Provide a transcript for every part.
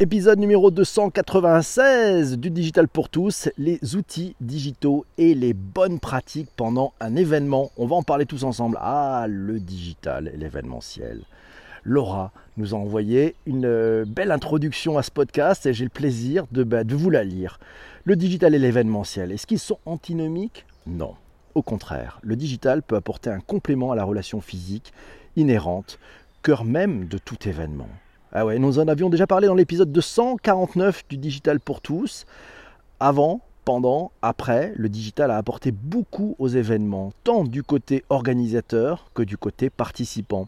Épisode numéro 296 du Digital pour tous, les outils digitaux et les bonnes pratiques pendant un événement. On va en parler tous ensemble. Ah, le digital et l'événementiel. Laura nous a envoyé une euh, belle introduction à ce podcast et j'ai le plaisir de, bah, de vous la lire. Le digital et l'événementiel, est-ce qu'ils sont antinomiques? Non. Au contraire, le digital peut apporter un complément à la relation physique inhérente, cœur même de tout événement. Ah ouais, nous en avions déjà parlé dans l'épisode 249 du Digital pour tous. Avant, pendant, après, le digital a apporté beaucoup aux événements, tant du côté organisateur que du côté participant.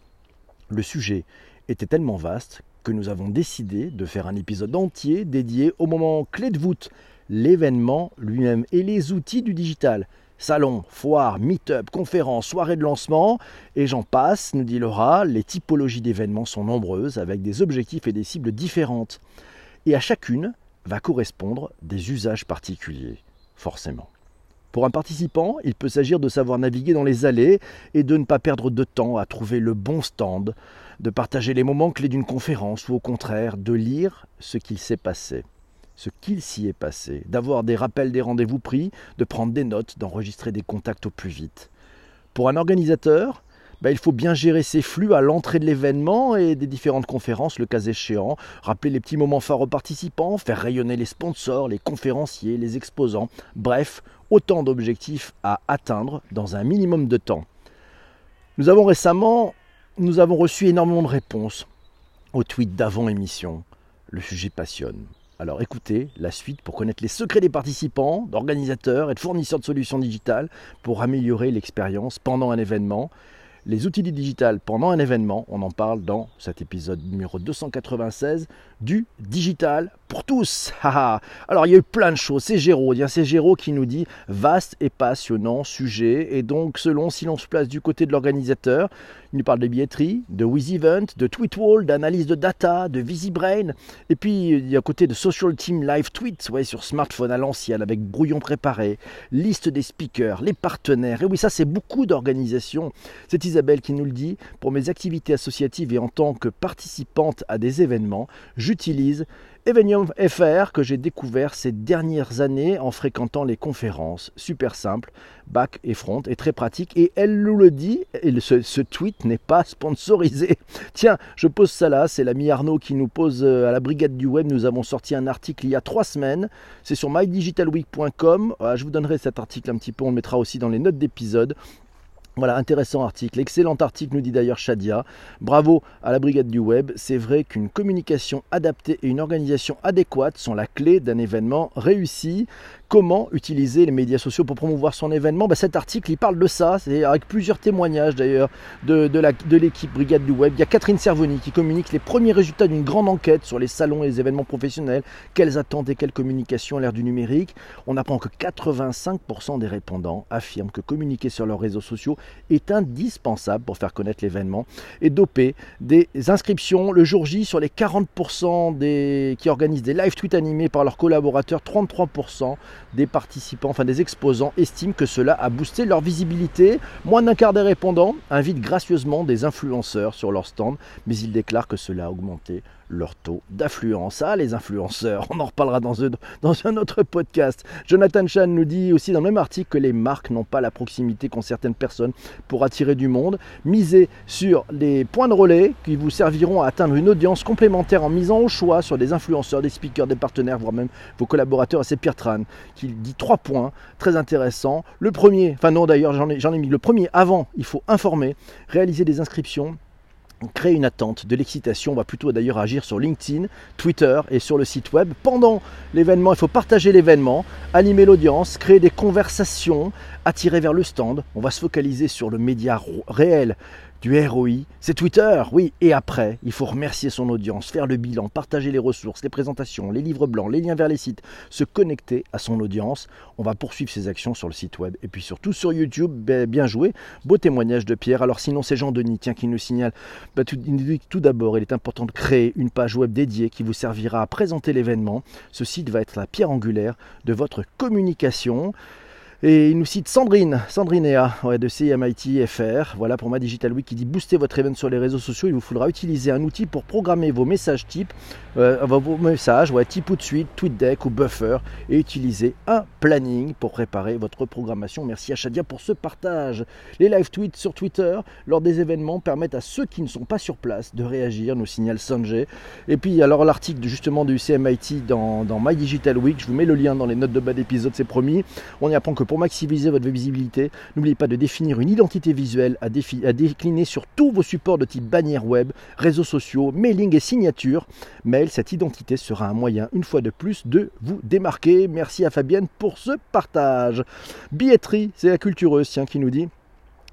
Le sujet était tellement vaste que nous avons décidé de faire un épisode entier dédié au moment clé de voûte, l'événement lui-même et les outils du digital. Salon, foire, meet-up, conférences, soirées de lancement, et j'en passe, nous dit Laura, les typologies d'événements sont nombreuses, avec des objectifs et des cibles différentes. Et à chacune va correspondre des usages particuliers, forcément. Pour un participant, il peut s'agir de savoir naviguer dans les allées et de ne pas perdre de temps à trouver le bon stand, de partager les moments clés d'une conférence ou au contraire de lire ce qu'il s'est passé ce qu'il s'y est passé, d'avoir des rappels des rendez-vous pris, de prendre des notes, d'enregistrer des contacts au plus vite. Pour un organisateur, bah, il faut bien gérer ses flux à l'entrée de l'événement et des différentes conférences, le cas échéant, rappeler les petits moments phares aux participants, faire rayonner les sponsors, les conférenciers, les exposants, bref, autant d'objectifs à atteindre dans un minimum de temps. Nous avons récemment, reçu énormément de réponses aux tweets d'avant émission. Le sujet passionne. Alors écoutez la suite pour connaître les secrets des participants, d'organisateurs et de fournisseurs de solutions digitales pour améliorer l'expérience pendant un événement. Les outils du digital pendant un événement, on en parle dans cet épisode numéro 296 du digital pour tous. Alors il y a eu plein de choses. C'est Géraud, c'est Géraud qui nous dit vaste et passionnant sujet. Et donc selon si l'on se place du côté de l'organisateur, il nous parle de billetterie, de WizEvent, de Tweetwall, d'analyse de data, de VisiBrain. Et puis il y a côté de Social Team Live Tweets, ouais, sur smartphone à l'ancienne avec brouillon préparé, liste des speakers, les partenaires. Et oui, ça c'est beaucoup d'organisations. C'est Isabelle qui nous le dit. Pour mes activités associatives et en tant que participante à des événements, j'utilise Evenium FR que j'ai découvert ces dernières années en fréquentant les conférences. Super simple, back et front et très pratique. Et elle nous le dit, ce, ce tweet n'est pas sponsorisé. Tiens, je pose ça là, c'est l'ami Arnaud qui nous pose euh, à la brigade du web. Nous avons sorti un article il y a trois semaines. C'est sur mydigitalweek.com. Je vous donnerai cet article un petit peu, on le mettra aussi dans les notes d'épisode. Voilà, intéressant article, excellent article, nous dit d'ailleurs Shadia. Bravo à la brigade du web. C'est vrai qu'une communication adaptée et une organisation adéquate sont la clé d'un événement réussi. Comment utiliser les médias sociaux pour promouvoir son événement? Ben, Cet article, il parle de ça, c'est avec plusieurs témoignages d'ailleurs de, de l'équipe brigade du web. Il y a Catherine Servoni qui communique les premiers résultats d'une grande enquête sur les salons et les événements professionnels. Quelles attentes et quelles communications à l'ère du numérique? On apprend que 85% des répondants affirment que communiquer sur leurs réseaux sociaux est indispensable pour faire connaître l'événement et doper des inscriptions le jour J sur les 40% des, qui organisent des live tweets animés par leurs collaborateurs. 33% des participants, enfin des exposants, estiment que cela a boosté leur visibilité. Moins d'un quart des répondants invitent gracieusement des influenceurs sur leur stand, mais ils déclarent que cela a augmenté leur taux d'affluence. Ah, les influenceurs, on en reparlera dans un, autre podcast. Jonathan Chan nous dit aussi dans le même article que les marques n'ont pas la proximité qu'ont certaines personnes pour attirer du monde. Misez sur les points de relais qui vous serviront à atteindre une audience complémentaire en misant au choix sur des influenceurs, des speakers, des partenaires, voire même vos collaborateurs. C'est Pierre Tran qui dit trois points très intéressants. Le premier, enfin non d'ailleurs j'en ai, ai mis le premier avant, il faut informer, réaliser des inscriptions créer une attente, de l'excitation. On va plutôt d'ailleurs agir sur LinkedIn, Twitter et sur le site web. Pendant l'événement, il faut partager l'événement, animer l'audience, créer des conversations, attirer vers le stand. On va se focaliser sur le média réel du ROI, c'est Twitter, oui. Et après, il faut remercier son audience, faire le bilan, partager les ressources, les présentations, les livres blancs, les liens vers les sites, se connecter à son audience. On va poursuivre ses actions sur le site web et puis surtout sur YouTube. Bien joué, beau témoignage de Pierre. Alors sinon, c'est Jean-Denis tiens, qui nous signale, ben, tout, tout d'abord, il est important de créer une page web dédiée qui vous servira à présenter l'événement. Ce site va être la pierre angulaire de votre communication. Et il nous cite Sandrine, Sandrine Ea, ouais, de CMIT FR. Voilà pour ma Digital Week qui dit booster votre event sur les réseaux sociaux. Il vous faudra utiliser un outil pour programmer vos messages type, euh, vos messages, ouais, type ou de suite, TweetDeck ou Buffer, et utiliser un planning pour préparer votre programmation. Merci à Shadia pour ce partage. Les live tweets sur Twitter lors des événements permettent à ceux qui ne sont pas sur place de réagir, nous signale Sanjay. Et puis alors l'article justement du CMIT dans, dans My Digital Week, je vous mets le lien dans les notes de bas d'épisode, c'est promis. On y apprend que pour maximiser votre visibilité, n'oubliez pas de définir une identité visuelle à, décliner sur tous vos supports de type bannière web, réseaux sociaux, mailing et signature. Cette identité sera un moyen, une fois de plus, de vous démarquer. Merci à Fabienne pour ce partage. Billetterie, c'est la cultureuse tiens, qui nous dit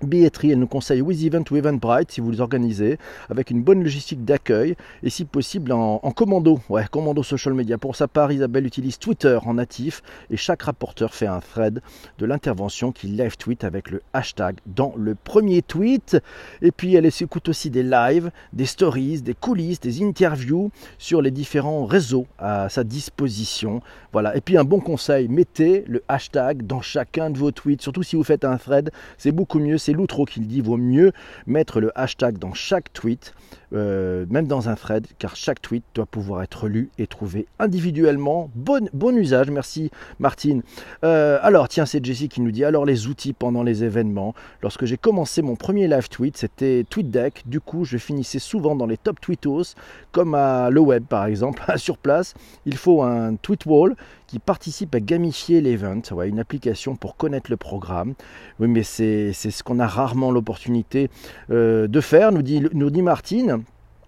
Billetterie, elle nous conseille With Event ou Eventbrite si vous les organisez, avec une bonne logistique d'accueil et si possible en, commando, ouais, commando social media. Pour sa part, Isabelle utilise Twitter en natif et chaque rapporteur fait un thread de l'intervention qui live tweet avec le hashtag dans le premier tweet. Et puis elle écoute aussi des lives, des stories, des coulisses, des interviews sur les différents réseaux à sa disposition. Voilà. Et puis un bon conseil, mettez le hashtag dans chacun de vos tweets, surtout si vous faites un thread, c'est beaucoup mieux c'est l'outro qui le dit, vaut mieux mettre le hashtag dans chaque tweet, euh, même dans un thread, car chaque tweet doit pouvoir être lu et trouvé individuellement. Bon, bon usage, merci Martine. Euh, alors, tiens, c'est Jessie qui nous dit, alors les outils pendant les événements. Lorsque j'ai commencé mon premier live tweet, c'était TweetDeck. Du coup, je finissais souvent dans les top tweetos, comme à le web par exemple. Sur place, il faut un tweet wall qui participe à gamifier l'event, une application pour connaître le programme. Oui, mais c'est ce qu'on a rarement l'opportunité euh, de faire, nous dit Martine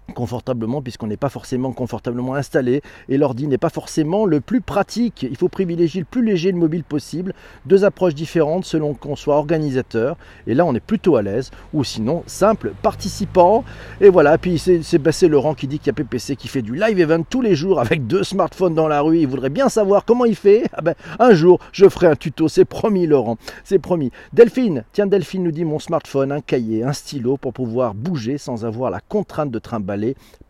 confortablement puisqu'on n'est pas forcément confortablement installé et l'ordi n'est pas forcément le plus pratique. Il faut privilégier le plus léger le mobile possible. Deux approches différentes selon qu'on soit organisateur et là on est plutôt à l'aise ou sinon simple participant. Et voilà, puis c'est Laurent qui dit qu'il y a PPC qui fait du live event tous les jours avec deux smartphones dans la rue. Il voudrait bien savoir comment il fait. Ah ben, un jour je ferai un tuto, c'est promis Laurent, c'est promis. Delphine, tiens Delphine nous dit mon smartphone, un cahier, un stylo pour pouvoir bouger sans avoir la contrainte de trimballer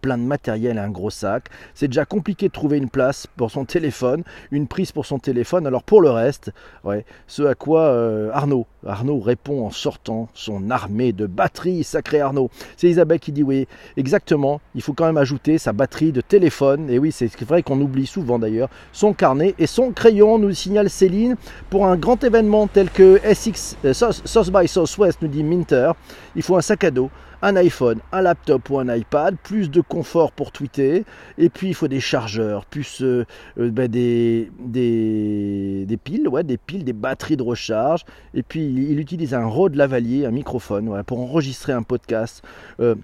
plein de matériel un gros sac. C'est déjà compliqué de trouver une place pour son téléphone, une prise pour son téléphone. Alors pour le reste, ouais, ce à quoi euh, Arnaud, Arnaud répond en sortant son armée de batteries, sacré Arnaud. C'est Isabelle qui dit oui, exactement. Il faut quand même ajouter sa batterie de téléphone. Et oui, c'est vrai qu'on oublie souvent d'ailleurs son carnet et son crayon, nous signale Céline, pour un grand événement tel que SX, euh, South by Southwest, nous dit Minter. Il faut un sac à dos un iPhone, un laptop ou un iPad, plus de confort pour tweeter, et puis il faut des chargeurs, plus euh, euh, ben, des, piles, ouais, des piles, des batteries de recharge, et puis il utilise un Rode Lavalier, un microphone, pour enregistrer un podcast. Euh,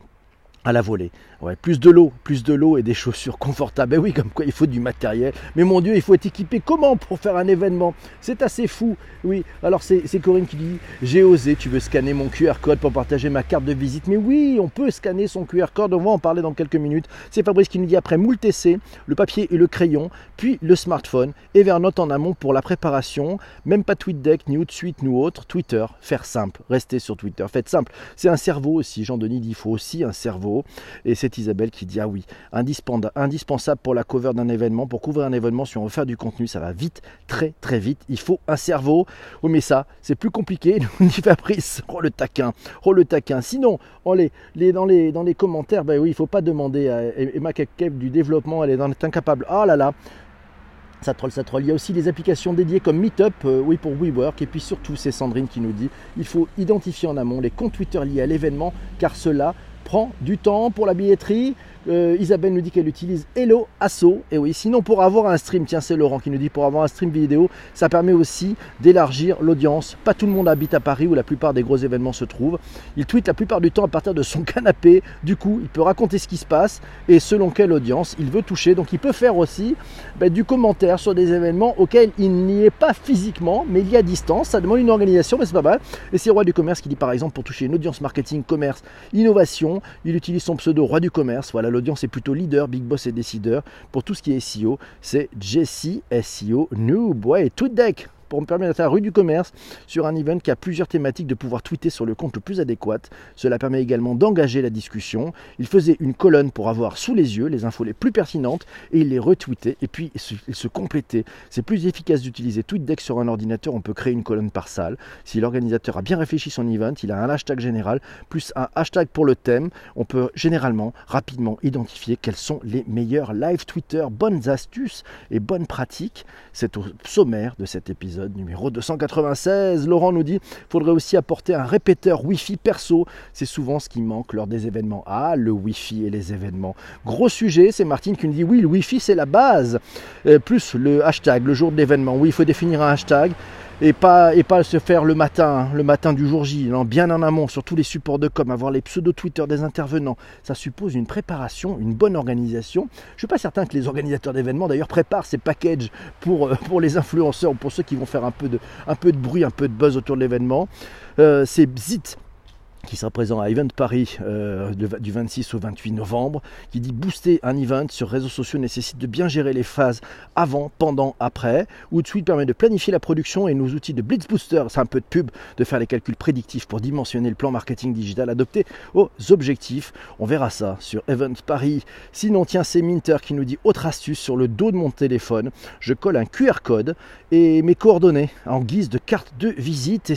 à la volée. Ouais, plus de l'eau, plus de l'eau et des chaussures confortables. Ben oui, comme quoi il faut du matériel. Mais mon Dieu, il faut être équipé comment pour faire un événement? C'est assez fou. Oui, alors c'est Corinne qui dit J'ai osé, tu veux scanner mon QR code pour partager ma carte de visite. Mais oui, on peut scanner son QR code. On va en parler dans quelques minutes. C'est Fabrice qui nous dit après moult essais, le papier et le crayon, puis le smartphone et vers note en amont pour la préparation. Même pas TweetDeck, ni suite ni autre. Twitter, faire simple. Restez sur Twitter. Faites simple. C'est un cerveau aussi. Jean-Denis dit il faut aussi un cerveau. Et c'est Isabelle qui dit Ah oui, indispensable pour la cover d'un événement. Pour couvrir un événement, si on veut faire du contenu, ça va vite, très très vite. Il faut un cerveau. Oui, mais ça, c'est plus compliqué. Nous dit Fabrice Oh le taquin, oh le taquin. Sinon, on les, les, dans, les, dans les commentaires, ben oui, il faut pas demander à Emma Kev du développement, elle est incapable. Oh là là ça troll, ça troll. Il y a aussi des applications dédiées comme Meetup, euh, oui pour WeWork. Et puis surtout, c'est Sandrine qui nous dit il faut identifier en amont les comptes Twitter liés à l'événement, car cela prend du temps pour la billetterie, euh, Isabelle nous dit qu'elle utilise Hello Asso. Et oui, sinon pour avoir un stream, tiens c'est Laurent qui nous dit pour avoir un stream vidéo, ça permet aussi d'élargir l'audience. Pas tout le monde habite à Paris où la plupart des gros événements se trouvent. Il tweet la plupart du temps à partir de son canapé. Du coup, il peut raconter ce qui se passe et selon quelle audience il veut toucher. Donc il peut faire aussi ben, du commentaire sur des événements auxquels il n'y est pas physiquement, mais il y a distance. Ça demande une organisation, mais c'est pas mal. Et c'est Roi du commerce qui dit par exemple pour toucher une audience marketing, commerce, innovation, il utilise son pseudo Roi du commerce. Voilà l'audience est plutôt leader, big boss et décideur. Pour tout ce qui est SEO, c'est Jesse SEO Noob. Ouais, tout deck pour me permettre à la rue du commerce sur un event qui a plusieurs thématiques de pouvoir tweeter sur le compte le plus adéquat. Cela permet également d'engager la discussion. Il faisait une colonne pour avoir sous les yeux les infos les plus pertinentes et il les retweetait et puis il se complétait. C'est plus efficace d'utiliser TweetDeck sur un ordinateur, on peut créer une colonne par salle. Si l'organisateur a bien réfléchi son event, il a un hashtag général plus un hashtag pour le thème, on peut généralement rapidement identifier quels sont les meilleurs live Twitter, bonnes astuces et bonnes pratiques. C'est au sommaire de cet épisode numéro 296. Laurent nous dit faudrait aussi apporter un répéteur Wi-Fi perso. C'est souvent ce qui manque lors des événements. Ah, le Wi-Fi et les événements. Gros sujet, c'est Martine qui nous dit oui, le Wi-Fi c'est la base. Euh, plus le hashtag, le jour de l'événement. Oui, il faut définir un hashtag et pas, et pas se faire le matin, le matin du jour J, non, bien en amont sur tous les supports de com, avoir les pseudo-Twitter des intervenants. Ça suppose une préparation, une bonne organisation. Je ne suis pas certain que les organisateurs d'événements d'ailleurs préparent ces packages pour, euh, pour les influenceurs ou pour ceux qui vont faire un peu de, un peu de bruit, un peu de buzz autour de l'événement. Euh, c'est Bzit qui sera présent à Event Paris euh, du 26 au 28 novembre, qui dit booster un event sur réseaux sociaux nécessite de bien gérer les phases avant, pendant, après. Hootsuite permet de planifier la production et nos outils de Blitz Booster, c'est un peu de pub, de faire les calculs prédictifs pour dimensionner le plan marketing digital adopté aux objectifs. On verra ça sur Event Paris. Sinon, tiens, c'est Minter qui nous dit autre astuce sur le dos de mon téléphone. Je colle un QR code et mes coordonnées en guise de carte de visite. Et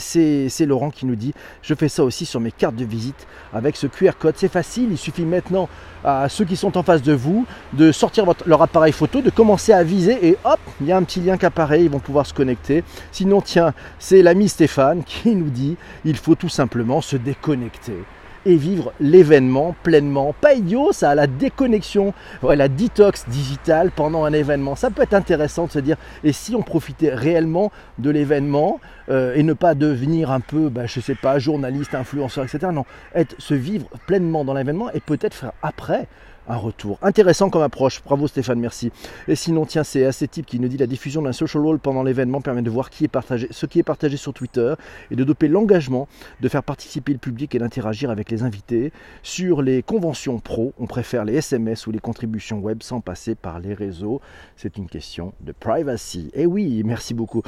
c'est Laurent qui nous dit je fais ça aussi sur mes carte de visite avec ce QR code. C'est facile, il suffit maintenant à ceux qui sont en face de vous de sortir leur appareil photo, de commencer à viser et hop, il y a un petit lien qui apparaît, ils vont pouvoir se connecter. Sinon, tiens, c'est l'ami Stéphane qui nous dit il faut tout simplement se déconnecter et vivre l'événement pleinement. Pas idiot, ça, la déconnexion, la detox digitale pendant un événement. Ça peut être intéressant de se dire, et si on profitait réellement de l'événement euh, et ne pas devenir un peu, bah, je sais pas, journaliste, influenceur, etc. Non, être, se vivre pleinement dans l'événement et peut-être faire après un retour. Intéressant comme approche. Bravo Stéphane, merci. Et sinon, tiens, c'est assez type qui nous dit la diffusion d'un social role pendant l'événement permet de voir qui est partagé, ce qui est partagé sur Twitter et de doper l'engagement de faire participer le public et d'interagir avec les invités. Sur les conventions pro, on préfère les SMS ou les contributions web sans passer par les réseaux. C'est une question de privacy. Et eh oui, merci beaucoup.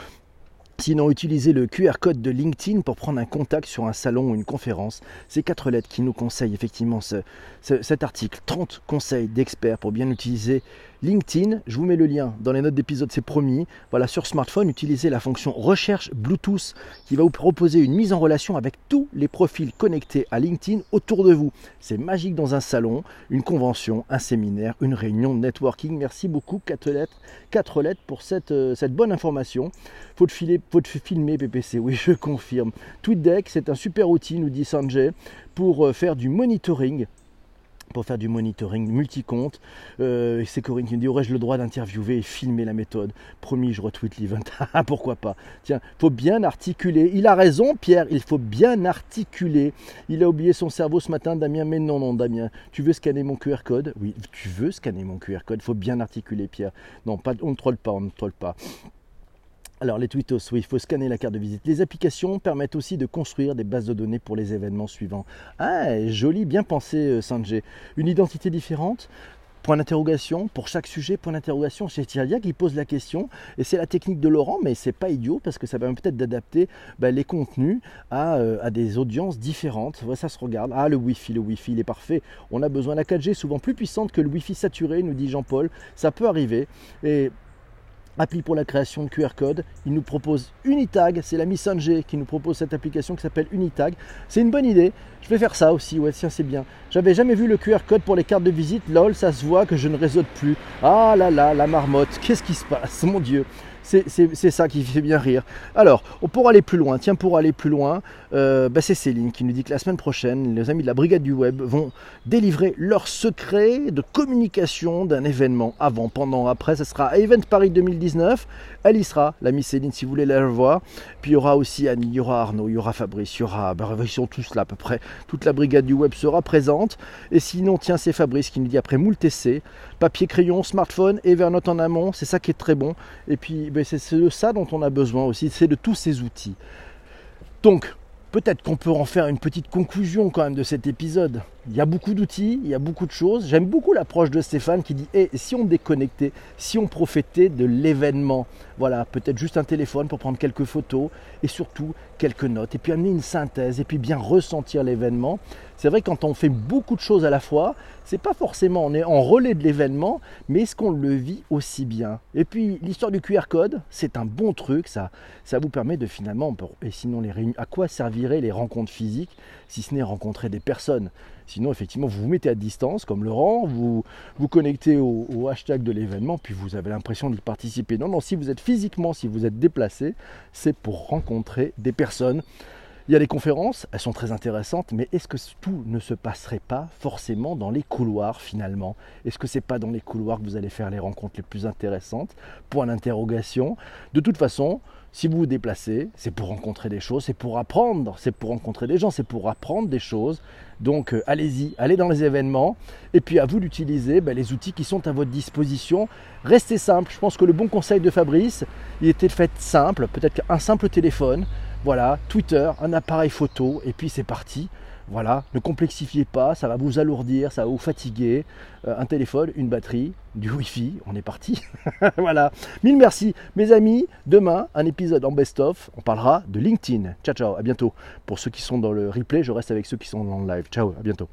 Sinon, utilisez le QR code de LinkedIn pour prendre un contact sur un salon ou une conférence. Ces quatre lettres qui nous conseillent effectivement cet article. 30 conseils d'experts pour bien utiliser LinkedIn, je vous mets le lien dans les notes d'épisode, c'est promis. Voilà, sur smartphone, utilisez la fonction recherche Bluetooth qui va vous proposer une mise en relation avec tous les profils connectés à LinkedIn autour de vous. C'est magique dans un salon, une convention, un séminaire, une réunion de networking. Merci beaucoup, 4 lettres, 4 lettres pour cette, euh, cette bonne information. Faut te, filer, faut te filmer PPC, oui, je confirme. TweetDeck, c'est un super outil, nous dit Sanjay, pour euh, faire du monitoring pour faire du monitoring multi-compte. Euh, c'est Corinne qui me dit aurais-je le droit d'interviewer et filmer la méthode? Promis, je retweet l'event. Ah, pourquoi pas? Tiens, faut bien articuler. Il a raison, Pierre, il faut bien articuler. Il a oublié son cerveau ce matin, Damien. Mais non, non, Damien, tu veux scanner mon QR code? Oui, tu veux scanner mon QR code. Il faut bien articuler, Pierre. Non, pas, on ne troll pas, on ne troll pas. Alors les tweetos, oui, il faut scanner la carte de visite. Les applications permettent aussi de construire des bases de données pour les événements suivants. Ah, joli, bien pensé euh, Sanjay. Une identité différente, Point d'interrogation pour chaque sujet, point d'interrogation. C'est Thierry qui pose la question et c'est la technique de Laurent, mais c'est pas idiot parce que ça permet peut-être d'adapter bah, les contenus euh, à, des audiences différentes. ça se regarde. Ah, le Wi-Fi, le Wi-Fi, il est parfait. On a besoin de la 4G souvent plus puissante que le Wi-Fi saturé, nous dit Jean-Paul. Ça peut arriver et appli pour la création de QR code. Il nous propose Unitag, c'est la Sanjay qui nous propose cette application qui s'appelle Unitag. C'est une bonne idée, je vais faire ça aussi, ouais tiens c'est bien. J'avais jamais vu le QR code pour les cartes de visite, lol ça se voit que je ne réseaute plus. Ah là là, la marmotte, qu'est-ce qui se passe, mon dieu c'est ça qui fait bien rire. Alors, pour aller plus loin, tiens, pour aller plus loin, euh, bah, c'est Céline qui nous dit que la semaine prochaine, les amis de la Brigade du Web vont délivrer leurs secrets de communication d'un événement avant, pendant, après. Ce sera Event Paris 2019. Elle y sera, l'ami Céline, si vous voulez la revoir. Puis il y aura aussi Annie, il y aura Arnaud, il y aura Fabrice, il y aura, bah, ils sont tous là à peu près. Toute la Brigade du Web sera présente. Et sinon, tiens, c'est Fabrice qui nous dit après moult essais, papier, crayon, smartphone, Evernote en amont, c'est ça qui est très bon. Et puis, ben, c'est de ça dont on a besoin aussi, c'est de tous ces outils. Donc, peut-être qu'on peut en faire une petite conclusion quand même de cet épisode. Il y a beaucoup d'outils, il y a beaucoup de choses. J'aime beaucoup l'approche de Stéphane qui dit eh, si on déconnectait, si on profitait de l'événement, voilà, peut-être juste un téléphone pour prendre quelques photos et surtout quelques notes, et puis amener une synthèse, et puis bien ressentir l'événement. C'est vrai quand on fait beaucoup de choses à la fois, c'est pas forcément on est en relais de l'événement, mais est-ce qu'on le vit aussi bien? Et puis l'histoire du QR code, c'est un bon truc, ça, ça vous permet de finalement, et sinon les réunions, à quoi serviraient les rencontres physiques si ce n'est rencontrer des personnes? Sinon, effectivement, vous vous mettez à distance, comme Laurent, vous vous connectez au, hashtag de l'événement, puis vous avez l'impression d'y participer. Non, non, si vous êtes physiquement, si vous êtes déplacé, c'est pour rencontrer des personnes. Il y a des conférences, elles sont très intéressantes, mais est-ce que tout ne se passerait pas forcément dans les couloirs finalement? Est-ce que c'est pas dans les couloirs que vous allez faire les rencontres les plus intéressantes? Point d'interrogation. De toute façon, si vous vous déplacez, c'est pour rencontrer des choses, c'est pour apprendre, c'est pour rencontrer des gens, c'est pour apprendre des choses. Donc euh, allez-y, allez dans les événements et puis à vous d'utiliser ben, les outils qui sont à votre disposition. Restez simple, je pense que le bon conseil de Fabrice, il était fait simple, peut-être qu'un simple téléphone, voilà, Twitter, un appareil photo et puis c'est parti. Voilà, ne complexifiez pas, ça va vous alourdir, ça va vous fatiguer. Euh, un téléphone, une batterie, du Wi-Fi, on est parti. voilà. Mille merci, mes amis. Demain, un épisode en best-of. On parlera de LinkedIn. Ciao, ciao, à bientôt. Pour ceux qui sont dans le replay, je reste avec ceux qui sont dans le live. Ciao, à bientôt.